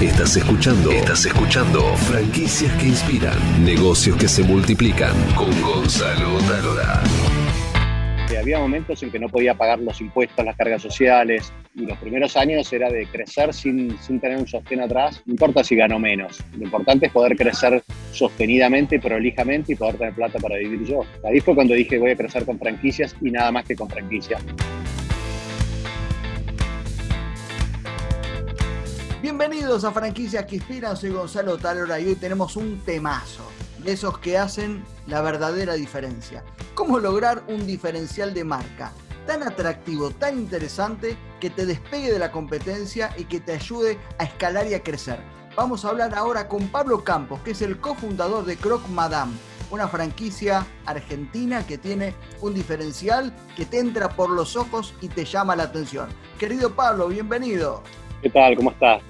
Estás escuchando, estás escuchando franquicias que inspiran, negocios que se multiplican con Gonzalo Talora. Había momentos en que no podía pagar los impuestos, las cargas sociales, y los primeros años era de crecer sin, sin tener un sostén atrás. No importa si gano menos, lo importante es poder crecer sostenidamente, prolijamente y poder tener plata para vivir yo. Ahí fue cuando dije voy a crecer con franquicias y nada más que con franquicias. Bienvenidos a Franquicias que Inspiran, soy Gonzalo Talora y hoy tenemos un temazo de esos que hacen la verdadera diferencia. ¿Cómo lograr un diferencial de marca tan atractivo, tan interesante, que te despegue de la competencia y que te ayude a escalar y a crecer? Vamos a hablar ahora con Pablo Campos, que es el cofundador de Croc Madame, una franquicia argentina que tiene un diferencial que te entra por los ojos y te llama la atención. Querido Pablo, bienvenido. ¿Qué tal? ¿Cómo estás?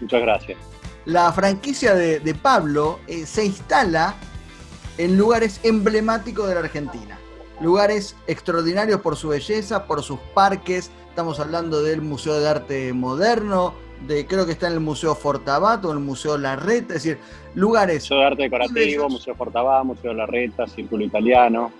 Muchas gracias. La franquicia de, Pablo eh, se instala en lugares emblemáticos de la Argentina. Lugares extraordinarios por su belleza, por sus parques. Estamos hablando del Museo de Arte Moderno, de creo que está en el Museo Fortabato, en el Museo Larreta, es decir, lugares. Museo de Arte Decorativo, Museo Fortabat, Museo Larreta, Círculo Italiano,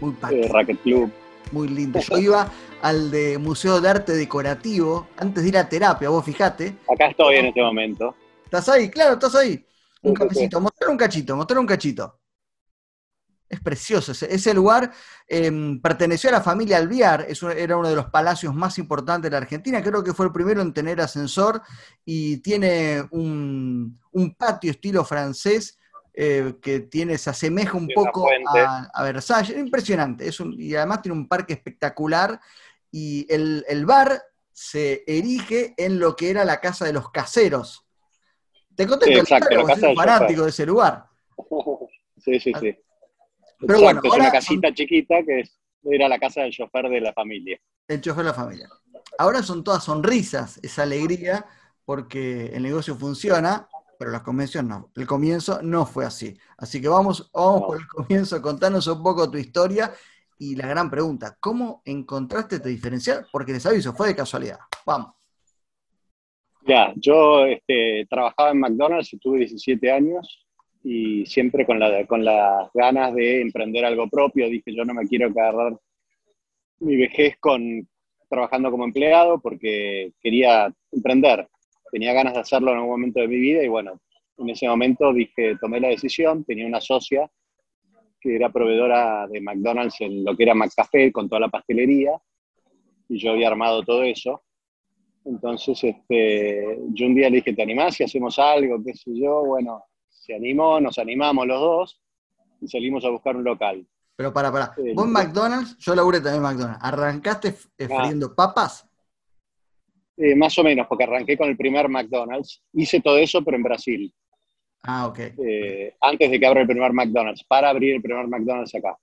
muy eh, Racket Club. Muy lindo. Yo iba al de Museo de Arte Decorativo antes de ir a terapia, vos fijate. Acá estoy en este momento. ¿Estás ahí? Claro, estás ahí. Un cafecito, mostrar un cachito, mostrar un cachito. Es precioso. Ese, lugar em, perteneció a la familia Alviar, era uno de los palacios más importantes de la Argentina, creo que fue el primero en tener ascensor y tiene un, patio estilo francés eh, que tiene, se asemeja un poco a, Versalles. Impresionante. Es y además tiene un parque espectacular y el, bar se erige en lo que era la casa de los caseros. Te conté sí, exacto, soy fanático de ese lugar. Sí, sí, sí. Pero bueno, es una casita chiquita que era la casa del chofer de la familia. El chofer de la familia. Ahora son todas sonrisas, esa alegría, porque el negocio funciona, pero la convención no. El comienzo no fue así. Así que vamos, vamos por el comienzo, contanos un poco tu historia y la gran pregunta, ¿cómo encontraste tu diferencial? Porque les aviso, fue de casualidad. Vamos. Ya, yo este, trabajaba en McDonald's y tuve 17 años y siempre con, la, con las ganas de emprender algo propio. Dije, yo no me quiero agarrar mi vejez con, trabajando como empleado porque quería emprender. Tenía ganas de hacerlo en algún momento de mi vida y bueno, en ese momento dije, tomé la decisión, tenía una socia que era proveedora de McDonald's en lo que era McCafé con toda la pastelería y yo había armado todo eso. Entonces, este, yo un día le dije, ¿te animás si hacemos algo? ¿Qué sé yo? Bueno, se animó, nos animamos los dos y salimos a buscar un local. Pero para, para. Eh, Vos en McDonald's, yo laburé también en McDonald's. ¿Arrancaste eh, ah. friendo papas? Eh, más o menos, porque arranqué con el primer McDonald's. Hice todo eso, pero en Brasil. Ah, ok. antes de que abra el primer McDonald's, para abrir el primer McDonald's acá.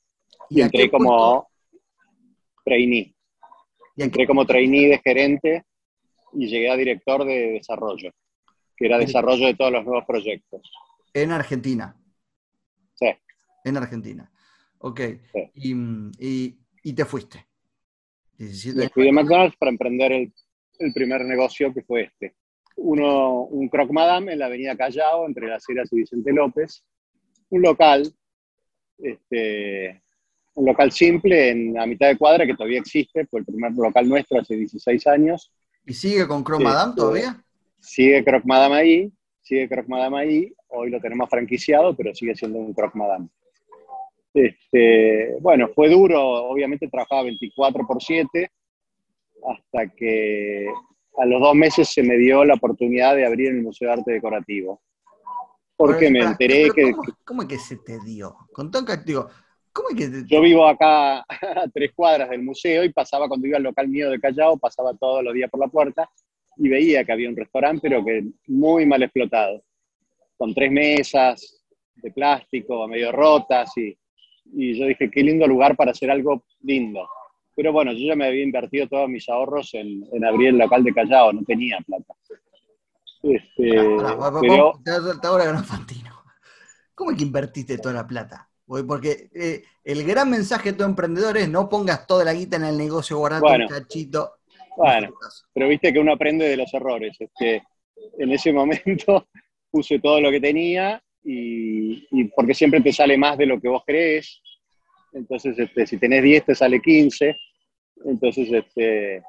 Y, entré como trainee. ¿Y entré como trainee de gerente y llegué a director de desarrollo, que era desarrollo de todos los nuevos proyectos. En Argentina. Sí. En Argentina. Ok. Y, te fuiste. Me fui de McDonald's para emprender el, primer negocio que fue este. Uno, un Croc Madame en la avenida Callao, entre Las Heras y Vicente López. Un local, este, un local simple en a mitad de cuadra que todavía existe, fue el primer local nuestro hace 16 años. ¿Y sigue con Croc Madame este, todavía? Sigue Croc Madame ahí, sigue Croc Madame ahí, hoy lo tenemos franquiciado, pero sigue siendo un Croc Madame. Este, bueno, fue duro, obviamente trabajaba 24 por 7, hasta que a los dos meses se me dio la oportunidad de abrir el Museo de Arte Decorativo. Porque me enteré que... ¿cómo, es que se te dio? Con todo digo, ¿cómo es que Yo vivo acá a tres cuadras del museo y pasaba cuando iba al local mío de Callao, pasaba todos los días por la puerta y veía que había un restaurante, pero que muy mal explotado con tres mesas de plástico medio rotas y, y yo dije, qué lindo lugar para hacer algo lindo. Pero bueno, yo ya me había invertido todos mis ahorros en, en abrir el local de Callao, no tenía plata. Este, pero... ¿Cómo es que invertiste toda la plata? Porque eh, el gran mensaje de todo emprendedor es no pongas toda la guita en el negocio, guardate un cachito. Bueno, pero viste que uno aprende de los errores. Es que en ese momento puse todo lo que tenía y, porque siempre te sale más de lo que vos crees. Entonces, este, si tenés 10, te sale 15. Entonces, este,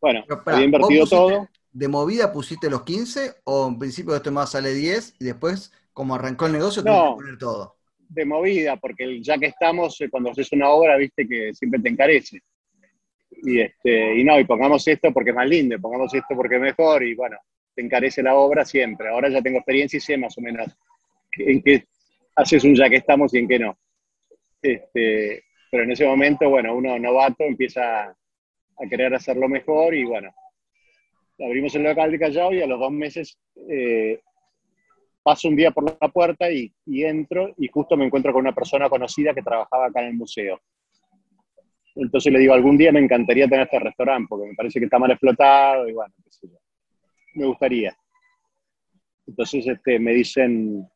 bueno, había invertido todo. ¿De movida pusiste los 15 o en principio esto más sale 10 y después, como arrancó el negocio, no, que poner todo? De movida, porque ya que estamos, eh, cuando haces una obra, viste que siempre te encarece. Y, este, y no, y pongamos esto porque es más lindo, pongamos esto porque es mejor, y bueno, te encarece la obra siempre. Ahora ya tengo experiencia y sé más o menos en qué haces un ya que estamos y en qué no. Este, pero en ese momento, bueno, uno novato empieza a querer hacerlo mejor y bueno, abrimos el local de Callao y a los dos meses eh, paso un día por la puerta y, entro y justo me encuentro con una persona conocida que trabajaba acá en el museo. Entonces le digo, algún día me encantaría tener este restaurante porque me parece que está mal explotado y bueno. Me gustaría. Entonces este, me dicen,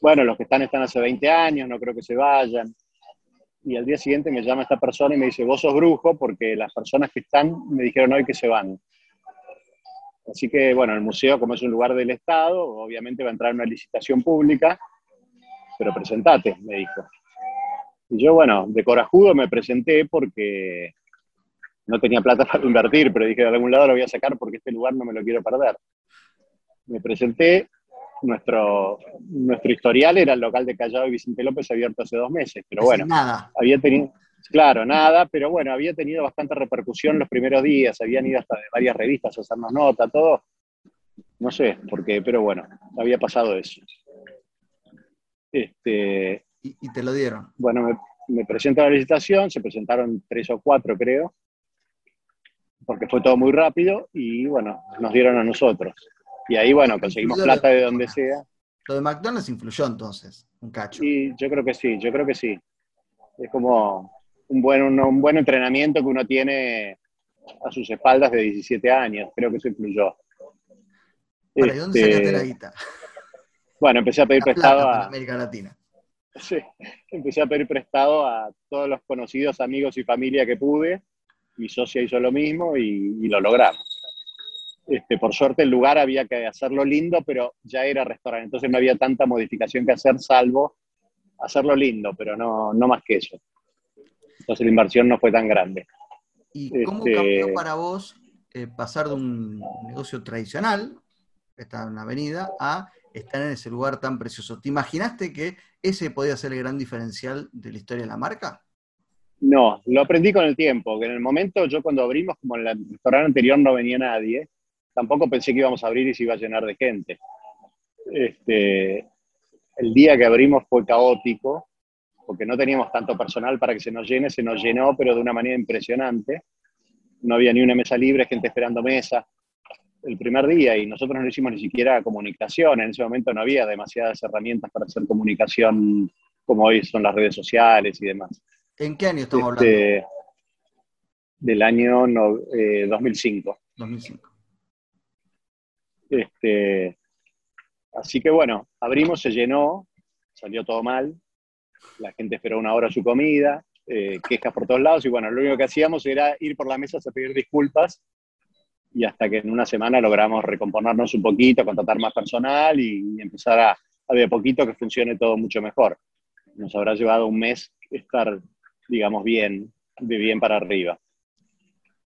bueno, los que están están hace 20 años, no creo que se vayan. Y al día siguiente me llama esta persona y me dice, vos sos brujo porque las personas que están me dijeron hoy que se van. Así que, bueno, el museo, como es un lugar del Estado, obviamente va a entrar en una licitación pública, pero presentate, me dijo. Y yo, bueno, de corajudo me presenté porque no tenía plata para invertir, pero dije, de algún lado lo voy a sacar porque este lugar no me lo quiero perder. Me presenté, nuestro, nuestro historial era el local de Callao y Vicente López abierto hace dos meses, pero bueno, nada. había tenido, Claro, nada, pero bueno, había tenido bastante repercusión los primeros días, habían ido hasta de varias revistas a hacernos nota, todo. No sé por qué, pero bueno, había pasado eso. Este, y, te lo dieron. Bueno, me, me presento a la licitación, se presentaron tres o cuatro, creo, porque fue todo muy rápido y bueno, nos dieron a nosotros. Y ahí, bueno, conseguimos plata de donde sea. Lo de McDonald's influyó entonces, un cacho. Sí, yo creo que sí, yo creo que sí. Es como, un buen, un, buen entrenamiento que uno tiene a sus espaldas de 17 años. Creo que eso influyó. ¿Para dónde sacaste la este, guita? Bueno, empecé a pedir prestado a América Latina. Sí, empecé a pedir prestado a todos los conocidos amigos y familia que pude. Mi socia hizo lo mismo y, lo logramos. Este, por suerte el lugar había que hacerlo lindo, pero ya era restaurante, entonces no había tanta modificación que hacer, salvo hacerlo lindo, pero no, no más que eso. Entonces la inversión no fue tan grande. ¿Y cómo este, cambió para vos eh, pasar de un negocio tradicional, que está en una avenida, a estar en ese lugar tan precioso? ¿Te imaginaste que ese podía ser el gran diferencial de la historia de la marca? No, lo aprendí con el tiempo, que en el momento yo cuando abrimos, como en el restaurante anterior no venía nadie, tampoco pensé que íbamos a abrir y se iba a llenar de gente. Este, el día que abrimos fue caótico, porque no teníamos tanto personal para que se nos llene, se nos llenó, pero de una manera impresionante. No había ni una mesa libre, gente esperando mesa el primer día y nosotros no hicimos ni siquiera comunicación. En ese momento no había demasiadas herramientas para hacer comunicación como hoy son las redes sociales y demás. ¿En qué año estamos este, hablando? Del año 2005. 2005. Este, así que bueno, abrimos, se llenó, salió todo mal, la gente esperó una hora su comida, eh, quejas por todos lados, y bueno, lo único que hacíamos era ir por la mesa a pedir disculpas, y hasta que en una semana logramos recomponernos un poquito, contratar más personal y, empezar a, a de poquito que funcione todo mucho mejor. Nos habrá llevado un mes estar, digamos, bien, de bien para arriba.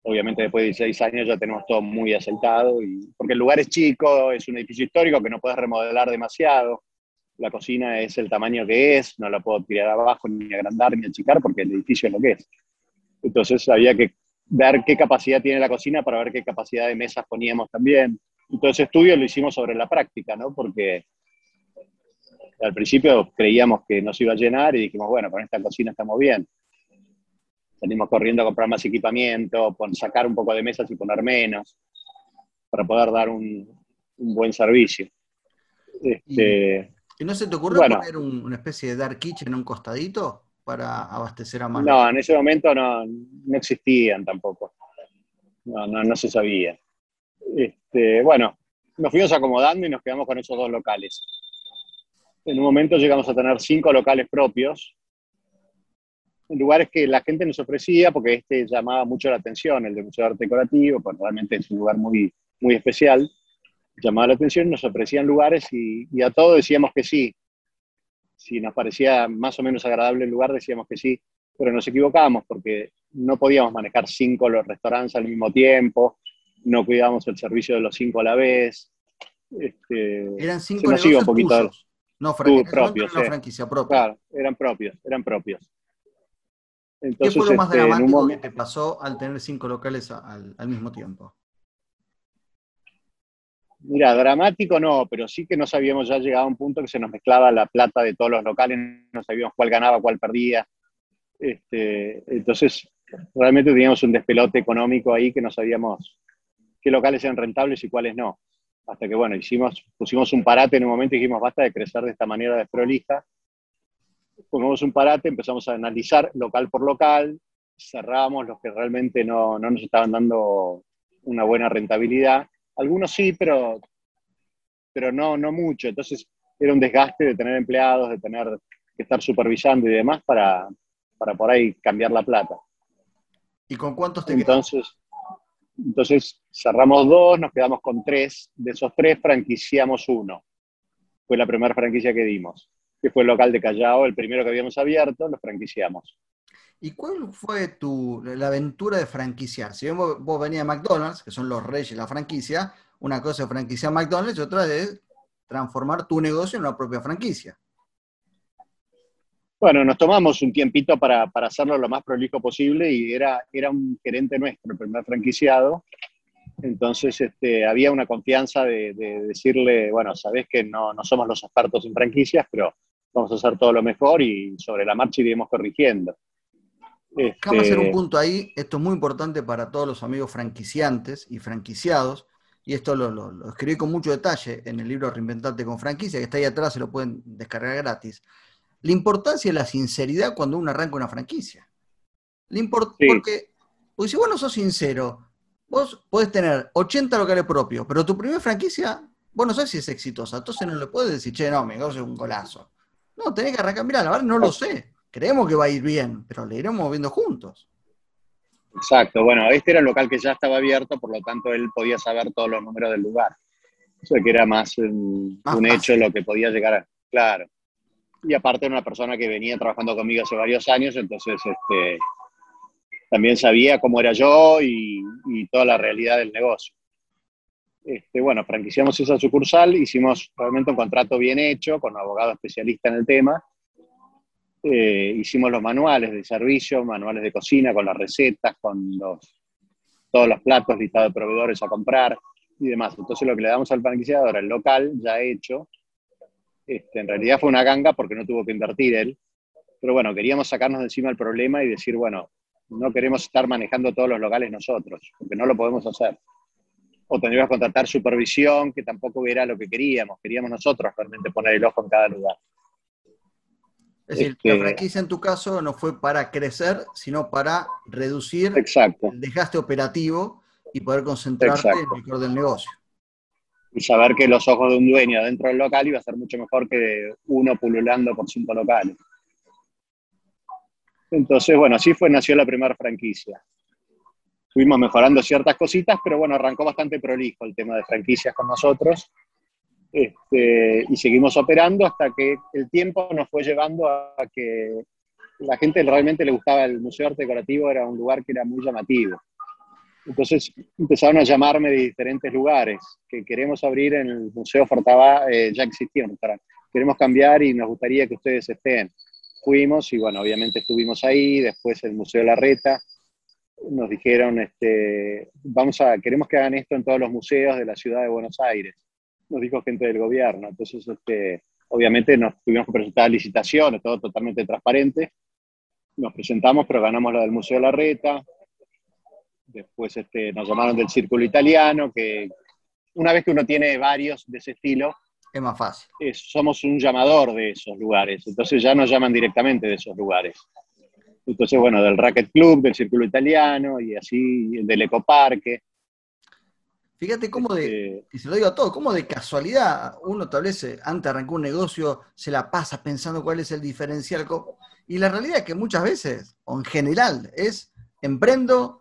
Obviamente después de 16 años ya tenemos todo muy aceitado, y, porque el lugar es chico, es un edificio histórico que no puedes remodelar demasiado la cocina es el tamaño que es, no la puedo tirar abajo, ni agrandar, ni achicar, porque el edificio es lo que es. Entonces había que ver qué capacidad tiene la cocina para ver qué capacidad de mesas poníamos también. Ese estudio lo hicimos sobre la práctica, ¿no? Porque al principio creíamos que nos iba a llenar y dijimos, bueno, con esta cocina estamos bien. Salimos corriendo a comprar más equipamiento, sacar un poco de mesas y poner menos, para poder dar un, buen servicio. Este, ¿Y no se te ocurrió poner una especie de dark kitchen en un costadito para abastecer a mano? No, en ese momento no, existían tampoco. No, no, no se sabía. Este, bueno, nos fuimos acomodando y nos quedamos con esos dos locales. En un momento llegamos a tener cinco locales propios, lugares que la gente nos ofrecía, porque este llamaba mucho la atención, el de Museo de Arte Decorativo, porque realmente es un lugar muy, muy especial. llamaba la atención, nos ofrecían lugares y, y a todos decíamos que sí. Si nos parecía más o menos agradable el lugar, decíamos que sí, pero nos equivocábamos porque no podíamos manejar cinco los restaurantes al mismo tiempo, no cuidábamos el servicio de los cinco a la vez. Este, Eran cinco negocios un poquito tuyos, no propios, franquicia propia. Claro, eran propios, eran propios. Entonces, ¿Qué fue lo más este, dramático que te pasó al tener cinco locales al, al mismo tiempo? Mira, dramático no, pero sí que no sabíamos ya llegado a un punto que se nos mezclaba la plata de todos los locales, no sabíamos cuál ganaba, cuál perdía. Este, entonces, realmente teníamos un despelote económico ahí que no sabíamos qué locales eran rentables y cuáles no. Hasta que, bueno, hicimos, pusimos un parate en un momento y dijimos, basta de crecer de esta manera desprolija. Ponemos un parate, empezamos a analizar local por local, cerramos los que realmente no, no nos estaban dando una buena rentabilidad algunos sí, pero, pero no, no mucho. Entonces era un desgaste de tener empleados, de tener que estar supervisando y demás para, para por ahí cambiar la plata. ¿Y con cuántos te entonces, Entonces cerramos dos, nos quedamos con tres. De esos tres franquiciamos uno. Fue la primera franquicia que dimos, que fue el local de Callao, el primero que habíamos abierto, lo franquiciamos. ¿Y cuál fue tu, la aventura de franquiciar? Si vos, vos venías a McDonald's, que son los reyes de la franquicia, una cosa es franquiciar McDonald's y otra es transformar tu negocio en una propia franquicia. Bueno, nos tomamos un tiempito para, para, hacerlo lo más prolijo posible y era, era un gerente nuestro, el primer franquiciado. Entonces este, había una confianza de, de, decirle, bueno, sabés que no, no, somos los expertos en franquicias, pero vamos a hacer todo lo mejor y sobre la marcha iremos corrigiendo. Déjame hacer un este, punto ahí, esto es muy importante para todos los amigos franquiciantes y franquiciados, y esto lo, escribí con mucho detalle en el libro Reinventarte con franquicia, que está ahí atrás, se lo pueden descargar gratis. La importancia de la sinceridad cuando uno arranca una franquicia. Porque, si vos no sos sincero, vos podés tener 80 locales propios, pero tu primera franquicia, vos no sabés si es exitosa, entonces no le puedes decir, che, no, me es un golazo. No, tenés que arrancar, mirá, la verdad no lo sé creemos que va a ir bien, pero le iremos viendo juntos. Exacto, bueno, este era el local que ya estaba abierto, por lo tanto él podía saber todos los números del lugar. Eso que era más un, hecho lo que podía llegar a... Claro. Y aparte era una persona que venía trabajando conmigo hace varios años, entonces este, también sabía cómo era yo y, toda la realidad del negocio. Este, bueno, franquiciamos esa sucursal, hicimos realmente un contrato bien hecho con un abogado especialista en el tema eh, hicimos los manuales de servicio, manuales de cocina con las recetas, con los, todos los platos, listado de proveedores a comprar y demás. Entonces lo que le damos al franquiciador, el local ya hecho, este, en realidad fue una ganga porque no tuvo que invertir él, pero bueno, queríamos sacarnos de encima el problema y decir, bueno, no queremos estar manejando todos los locales nosotros, porque no lo podemos hacer. O tendríamos que contratar supervisión, que tampoco era lo que queríamos, queríamos nosotros realmente poner el ojo en cada lugar. Es decir, la este, franquicia en tu caso no fue para crecer, sino para reducir el desgaste operativo y poder concentrarte en el mejor del negocio. Y saber que los ojos de un dueño dentro del local iba a ser mucho mejor que uno pululando por cinco locales. Entonces, bueno, así fue, nació la primera franquicia. Fuimos mejorando ciertas cositas, pero bueno, arrancó bastante prolijo el tema de franquicias con nosotros. Este, y seguimos operando hasta que el tiempo nos fue llevando a que la gente realmente le gustaba el Museo de Arte Decorativo, era un lugar que era muy llamativo. Entonces empezaron a llamarme de diferentes lugares, que queremos abrir en el Museo Fortabá, eh, ya existía un queremos cambiar y nos gustaría que ustedes estén. Fuimos y bueno, obviamente estuvimos ahí, después el Museo de la Reta, nos dijeron, este, vamos a, queremos que hagan esto en todos los museos de la ciudad de Buenos Aires nos dijo gente del gobierno. Entonces, este, obviamente nos tuvimos que presentar licitaciones, todo totalmente transparente. Nos presentamos, pero ganamos la del Museo de la Reta. Después este, nos llamaron del Círculo Italiano, que una vez que uno tiene varios de ese estilo, es más fácil. somos un llamador de esos lugares, entonces ya nos llaman directamente de esos lugares. Entonces, bueno, del Racket Club, del Círculo Italiano y así, del Ecoparque. Fíjate cómo de, este y se lo digo a todos, cómo de casualidad uno tal vez eh, antes de arrancar un negocio se la pasa pensando cuál es el diferencial. Y la realidad es que muchas veces, o en general, es emprendo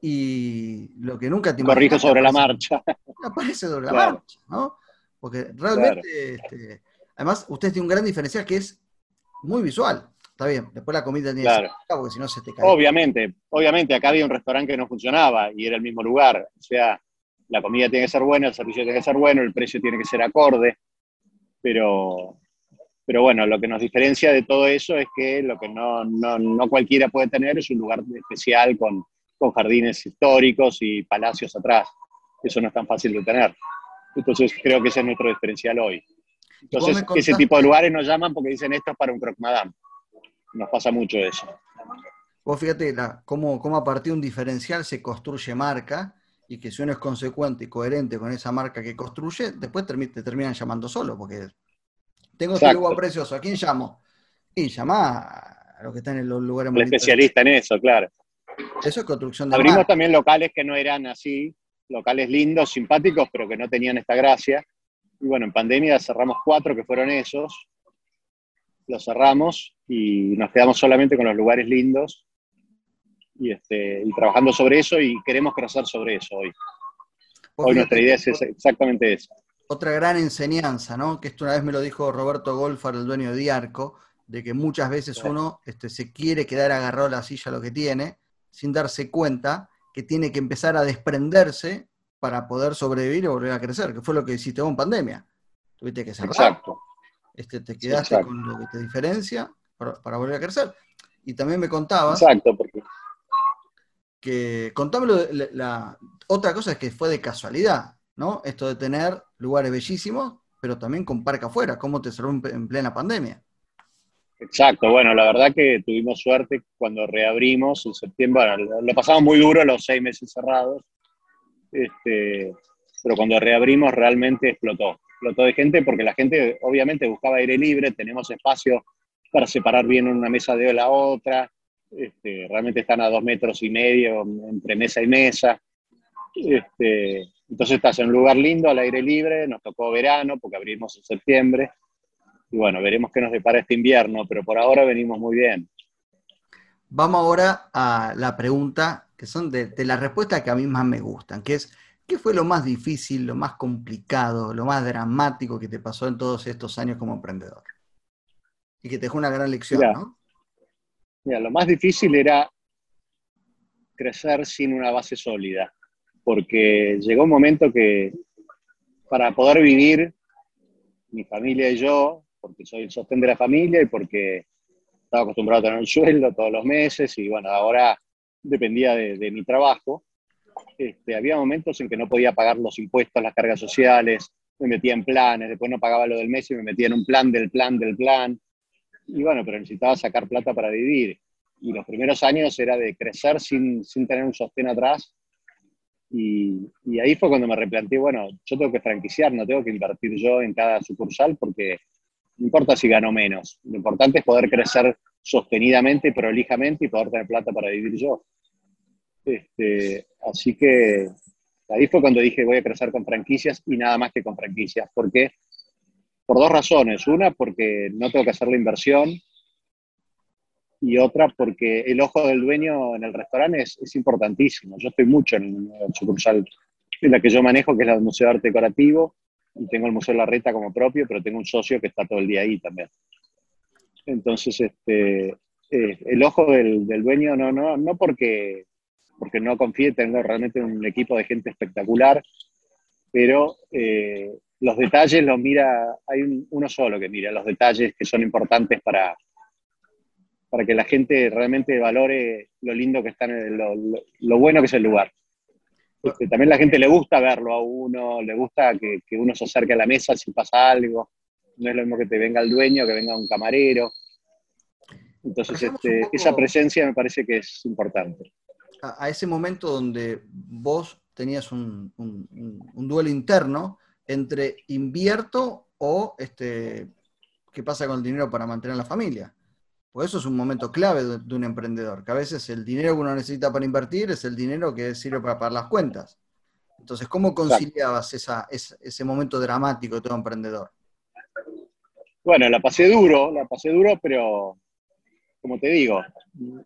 y lo que nunca te Corrijo sobre la marcha. Aparece sobre la marcha, ¿no? Porque realmente, este, además, usted tiene un gran diferencial que es muy visual. Está bien, después la comida tiene claro. que porque si no se te cae. Obviamente, obviamente, acá había un restaurante que no funcionaba y era el mismo lugar. O sea, la comida tiene que ser buena, el servicio tiene que ser bueno, el precio tiene que ser acorde. Pero, pero bueno, lo que nos diferencia de todo eso es que lo que no, no, no cualquiera puede tener es un lugar especial con, con jardines históricos y palacios atrás. Eso no es tan fácil de tener. Entonces creo que ese es nuestro diferencial hoy. Entonces ese tipo de lugares nos llaman porque dicen esto es para un croque madame. Nos pasa mucho eso. Vos fíjate la, cómo, cómo a partir de un diferencial se construye marca y que si uno es consecuente y coherente con esa marca que construye, después te terminan llamando solo, porque tengo este lugar precioso, ¿a quién llamo? Y llama a los que están en los lugares El especialista en eso, claro. Eso es construcción de Abrimos también locales que no eran así, locales lindos, simpáticos, pero que no tenían esta gracia. Y bueno, en pandemia cerramos cuatro que fueron esos, los cerramos y nos quedamos solamente con los lugares lindos y, este, y trabajando sobre eso y queremos crecer sobre eso hoy. Hoy nuestra idea es exactamente eso. Otra gran enseñanza, ¿no? Que esto una vez me lo dijo Roberto Golfar, el dueño de Diarco, de que muchas veces uno este, se quiere quedar agarrado a la silla lo que tiene, sin darse cuenta que tiene que empezar a desprenderse para poder sobrevivir y volver a crecer, que fue lo que hiciste vos en pandemia. Tuviste que cerrar. Exacto. Este, te quedaste con lo que te diferencia para, volver a crecer. Y también me contabas. Exacto, porque. Que contámelo, la, otra cosa es que fue de casualidad, ¿no? Esto de tener lugares bellísimos, pero también con parque afuera. ¿Cómo te cerró en plena pandemia? Exacto, bueno, la verdad que tuvimos suerte cuando reabrimos en septiembre, lo pasamos muy duro los seis meses cerrados, este, pero cuando reabrimos realmente explotó, explotó de gente porque la gente obviamente buscaba aire libre, tenemos espacio para separar bien una mesa de la otra, este, realmente están a dos metros y medio entre mesa y mesa, este, entonces estás en un lugar lindo, al aire libre, nos tocó verano porque abrimos en septiembre, y bueno, veremos qué nos depara este invierno, pero por ahora venimos muy bien. Vamos ahora a la pregunta, que son de, las respuestas que a mí más me gustan, que es, ¿qué fue lo más difícil, lo más complicado, lo más dramático que te pasó en todos estos años como emprendedor? Y que te dejó una gran lección, ¿no? Mira, lo más difícil era crecer sin una base sólida, porque llegó un momento que para poder vivir, mi familia y yo, porque soy el sostén de la familia y porque estaba acostumbrado a tener un sueldo todos los meses y bueno, ahora dependía de, mi trabajo. Este, había momentos en que no podía pagar los impuestos, las cargas sociales, me metía en planes, después no pagaba lo del mes y me metía en un plan del plan del plan. Y bueno, pero necesitaba sacar plata para vivir. Y los primeros años era de crecer sin, sin tener un sostén atrás. Y, y, ahí fue cuando me replanteé, bueno, yo tengo que franquiciar, no tengo que invertir yo en cada sucursal porque no importa si gano menos, lo importante es poder crecer sostenidamente, prolijamente y poder tener plata para vivir yo. Este, así que ahí fue cuando dije voy a crecer con franquicias y nada más que con franquicias. ¿Por qué? Por dos razones. Una, porque no tengo que hacer la inversión. Y otra, porque el ojo del dueño en el restaurante es, es importantísimo. Yo estoy mucho en la sucursal en la que yo manejo, que es la del Museo de Arte Decorativo, y tengo el Museo de la Reta como propio, pero tengo un socio que está todo el día ahí también. Entonces, este, eh, el ojo del, dueño, no, no, no porque, porque no confíe, tengo realmente un equipo de gente espectacular, pero eh, los detalles los mira, hay uno solo que mira los detalles que son importantes para, para que la gente realmente valore lo lindo que está, en lo, lo bueno que es el lugar. Este, también la gente le gusta verlo a uno, le gusta que, uno se acerque a la mesa si pasa algo. No es lo mismo que te venga el dueño, que venga un camarero. Entonces, este, esa presencia me parece que es importante. A, ese momento donde vos tenías un, duelo interno entre invierto o este, qué pasa con el dinero para mantener a la familia. Pues eso es un momento clave de, un emprendedor, que a veces el dinero que uno necesita para invertir es el dinero que sirve para pagar las cuentas. Entonces, ¿cómo conciliabas ese, momento dramático de todo emprendedor? Bueno, la pasé duro, la pasé duro, pero como te digo,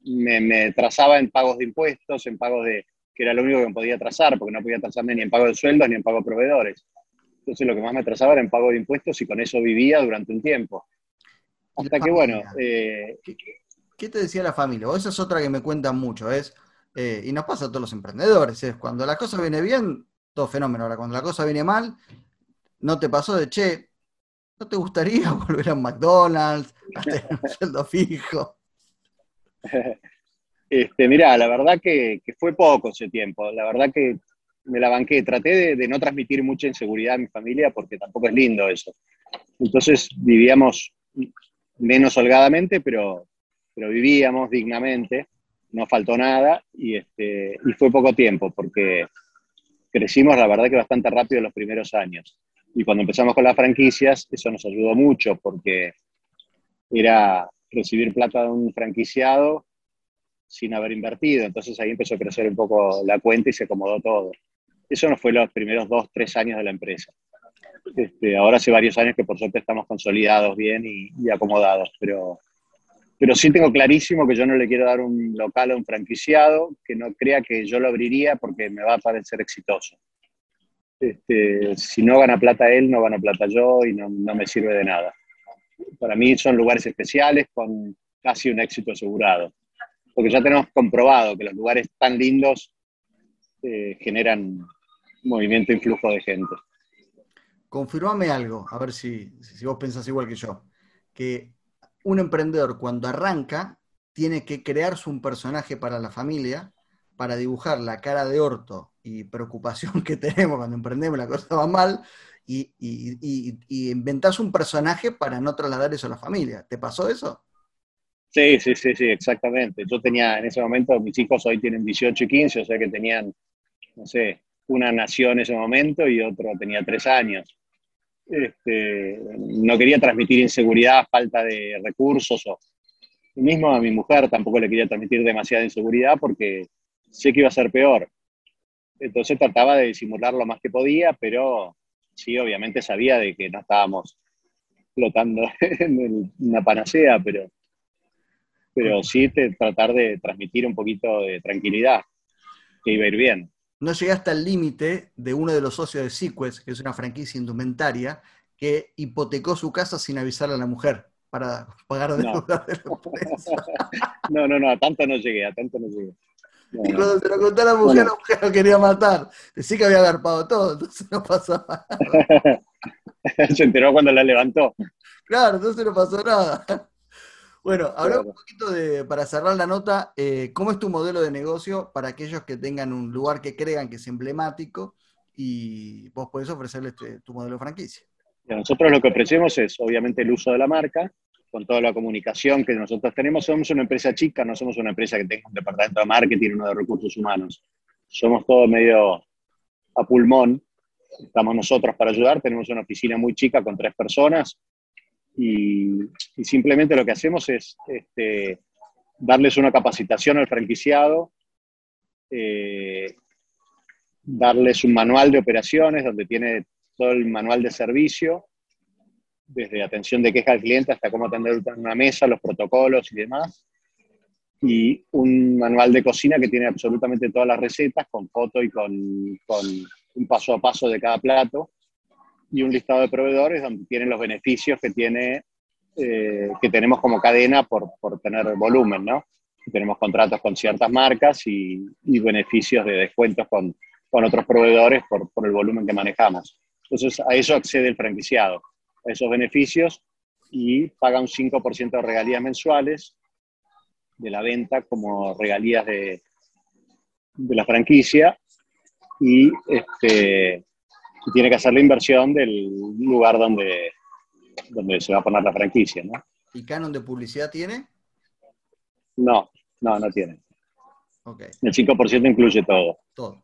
me, trazaba en pagos de impuestos, en pagos de que era lo único que me podía trazar, porque no podía trazarme ni en pago de sueldos ni en pago de proveedores. Entonces lo que más me trazaba era en pago de impuestos y con eso vivía durante un tiempo. Hasta que, bueno... Eh, ¿Qué, te decía la familia? O esa es otra que me cuentan mucho, es, eh, y nos pasa a todos los emprendedores, es cuando la cosa viene bien, todo fenómeno. Ahora, cuando la cosa viene mal, no te pasó de, che, ¿no te gustaría volver a McDonald's, a tener un sueldo fijo? Este, mira, la verdad que, fue poco ese tiempo. La verdad que me la banqué. Traté de, no transmitir mucha inseguridad a mi familia porque tampoco es lindo eso. Entonces vivíamos menos holgadamente, pero, pero vivíamos dignamente. No faltó nada y, este, y fue poco tiempo porque crecimos, la verdad que bastante rápido en los primeros años. Y cuando empezamos con las franquicias, eso nos ayudó mucho porque era recibir plata de un franquiciado sin haber invertido. Entonces ahí empezó a crecer un poco la cuenta y se acomodó todo. Eso no fue los primeros dos, tres años de la empresa. Este, ahora hace varios años que por suerte estamos consolidados bien y, acomodados, pero, pero sí tengo clarísimo que yo no le quiero dar un local a un franquiciado que no crea que yo lo abriría porque me va a parecer exitoso. Este, si no gana plata él, no gana plata yo y no, no me sirve de nada. Para mí son lugares especiales con casi un éxito asegurado, porque ya tenemos comprobado que los lugares tan lindos eh, generan movimiento y flujo de gente. Confirmame algo, a ver si, si vos pensás igual que yo, que un emprendedor cuando arranca tiene que crearse un personaje para la familia para dibujar la cara de orto y preocupación que tenemos cuando emprendemos, la cosa va mal, y, y, inventás un personaje para no trasladar eso a la familia. ¿Te pasó eso? Sí, sí, sí, sí, exactamente. Yo tenía en ese momento, mis hijos hoy tienen 18 y 15, o sea que tenían, no sé, una nació en ese momento y otro tenía tres años. Este, no quería transmitir inseguridad, falta de recursos o mismo a mi mujer tampoco le quería transmitir demasiada inseguridad porque sé que iba a ser peor. Entonces trataba de disimular lo más que podía, pero sí, obviamente sabía de que no estábamos flotando en una panacea, pero, pero sí tratar de transmitir un poquito de tranquilidad, que iba a ir bien. No llegué hasta el límite de uno de los socios de Sequest, que es una franquicia indumentaria, que hipotecó su casa sin avisarle a la mujer para pagar deuda de la empresa. no, no, no, a tanto no llegué, a tanto no llegué y cuando se lo conté a la mujer, la mujer lo quería matar. Decí que había agarpado todo, entonces no pasó nada. se enteró cuando la levantó. Claro, entonces no pasó nada. Bueno, hablamos un poquito de, para cerrar la nota, eh, ¿cómo es tu modelo de negocio para aquellos que tengan un lugar que crean que es emblemático y vos podés ofrecerles este, tu modelo de franquicia? Nosotros lo que ofrecemos es, obviamente, el uso de la marca, con toda la comunicación que nosotros tenemos. Somos una empresa chica, no somos una empresa que tenga un departamento de marketing, uno de recursos humanos. Somos todo medio a pulmón. Estamos nosotros para ayudar. Tenemos una oficina muy chica con tres personas y, simplemente lo que hacemos es este, darles una capacitación al franquiciado, eh, darles un manual de operaciones donde tiene todo el manual de servicio desde atención de queja al cliente hasta cómo atender una mesa, los protocolos y demás. Y un manual de cocina que tiene absolutamente todas las recetas, con foto y con, un paso a paso de cada plato. Y un listado de proveedores donde tienen los beneficios que, tiene, eh, que tenemos como cadena por, por tener volumen, ¿no? Tenemos contratos con ciertas marcas y, y beneficios de descuentos con, con otros proveedores por, por el volumen que manejamos. Entonces, a eso accede el franquiciado esos beneficios y paga un 5% de regalías mensuales de la venta como regalías de, de la franquicia y este, tiene que hacer la inversión del lugar donde, donde se va a poner la franquicia. ¿no? ¿Y canon de publicidad tiene? No, no, no tiene. El 5% incluye todo. Todo.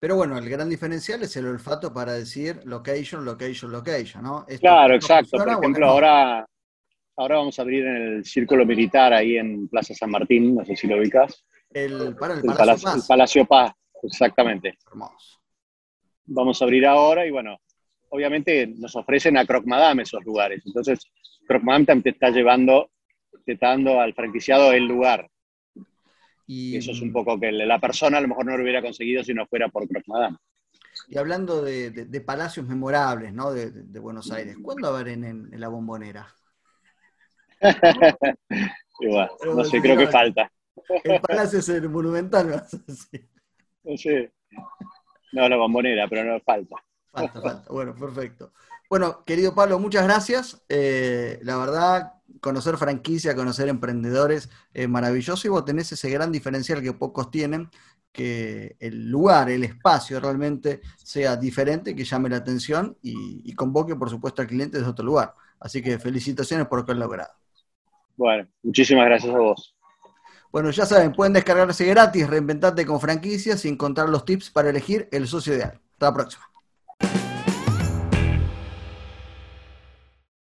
Pero bueno, el gran diferencial es el olfato para decir location, location, location, ¿no? claro, exacto. Por ejemplo, ahora, ahora vamos a abrir en el Círculo Militar ahí en Plaza San Martín, no sé si lo ubicas. El, para el, Palacio, Paz. El Palacio Paz, exactamente. Hermoso. Vamos a abrir ahora y bueno, obviamente nos ofrecen a Croc Madame esos lugares. Entonces, Croc Madame te está llevando, te está dando al franquiciado el lugar. Y, eso es un poco que la persona a lo mejor no lo hubiera conseguido si no fuera por Crossmadame. Y hablando de, palacios memorables, ¿no? De, Buenos Aires, ¿cuándo va a haber en, la bombonera? Igual, no sé, creo que falta. El palacio es el monumental, ¿no? Sí. No, la bombonera, pero no falta. Falta, falta. Bueno, perfecto. Bueno, querido Pablo, muchas gracias. Eh, la verdad, conocer franquicia, conocer emprendedores es maravilloso y vos tenés ese gran diferencial que pocos tienen, que el lugar, el espacio realmente sea diferente, que llame la atención y, convoque, por supuesto, al cliente desde otro lugar. Así que felicitaciones por lo que han logrado. Bueno, muchísimas gracias a vos. Bueno, ya saben, pueden descargarse gratis, reinventate con franquicias y encontrar los tips para elegir el socio ideal. Hasta la próxima.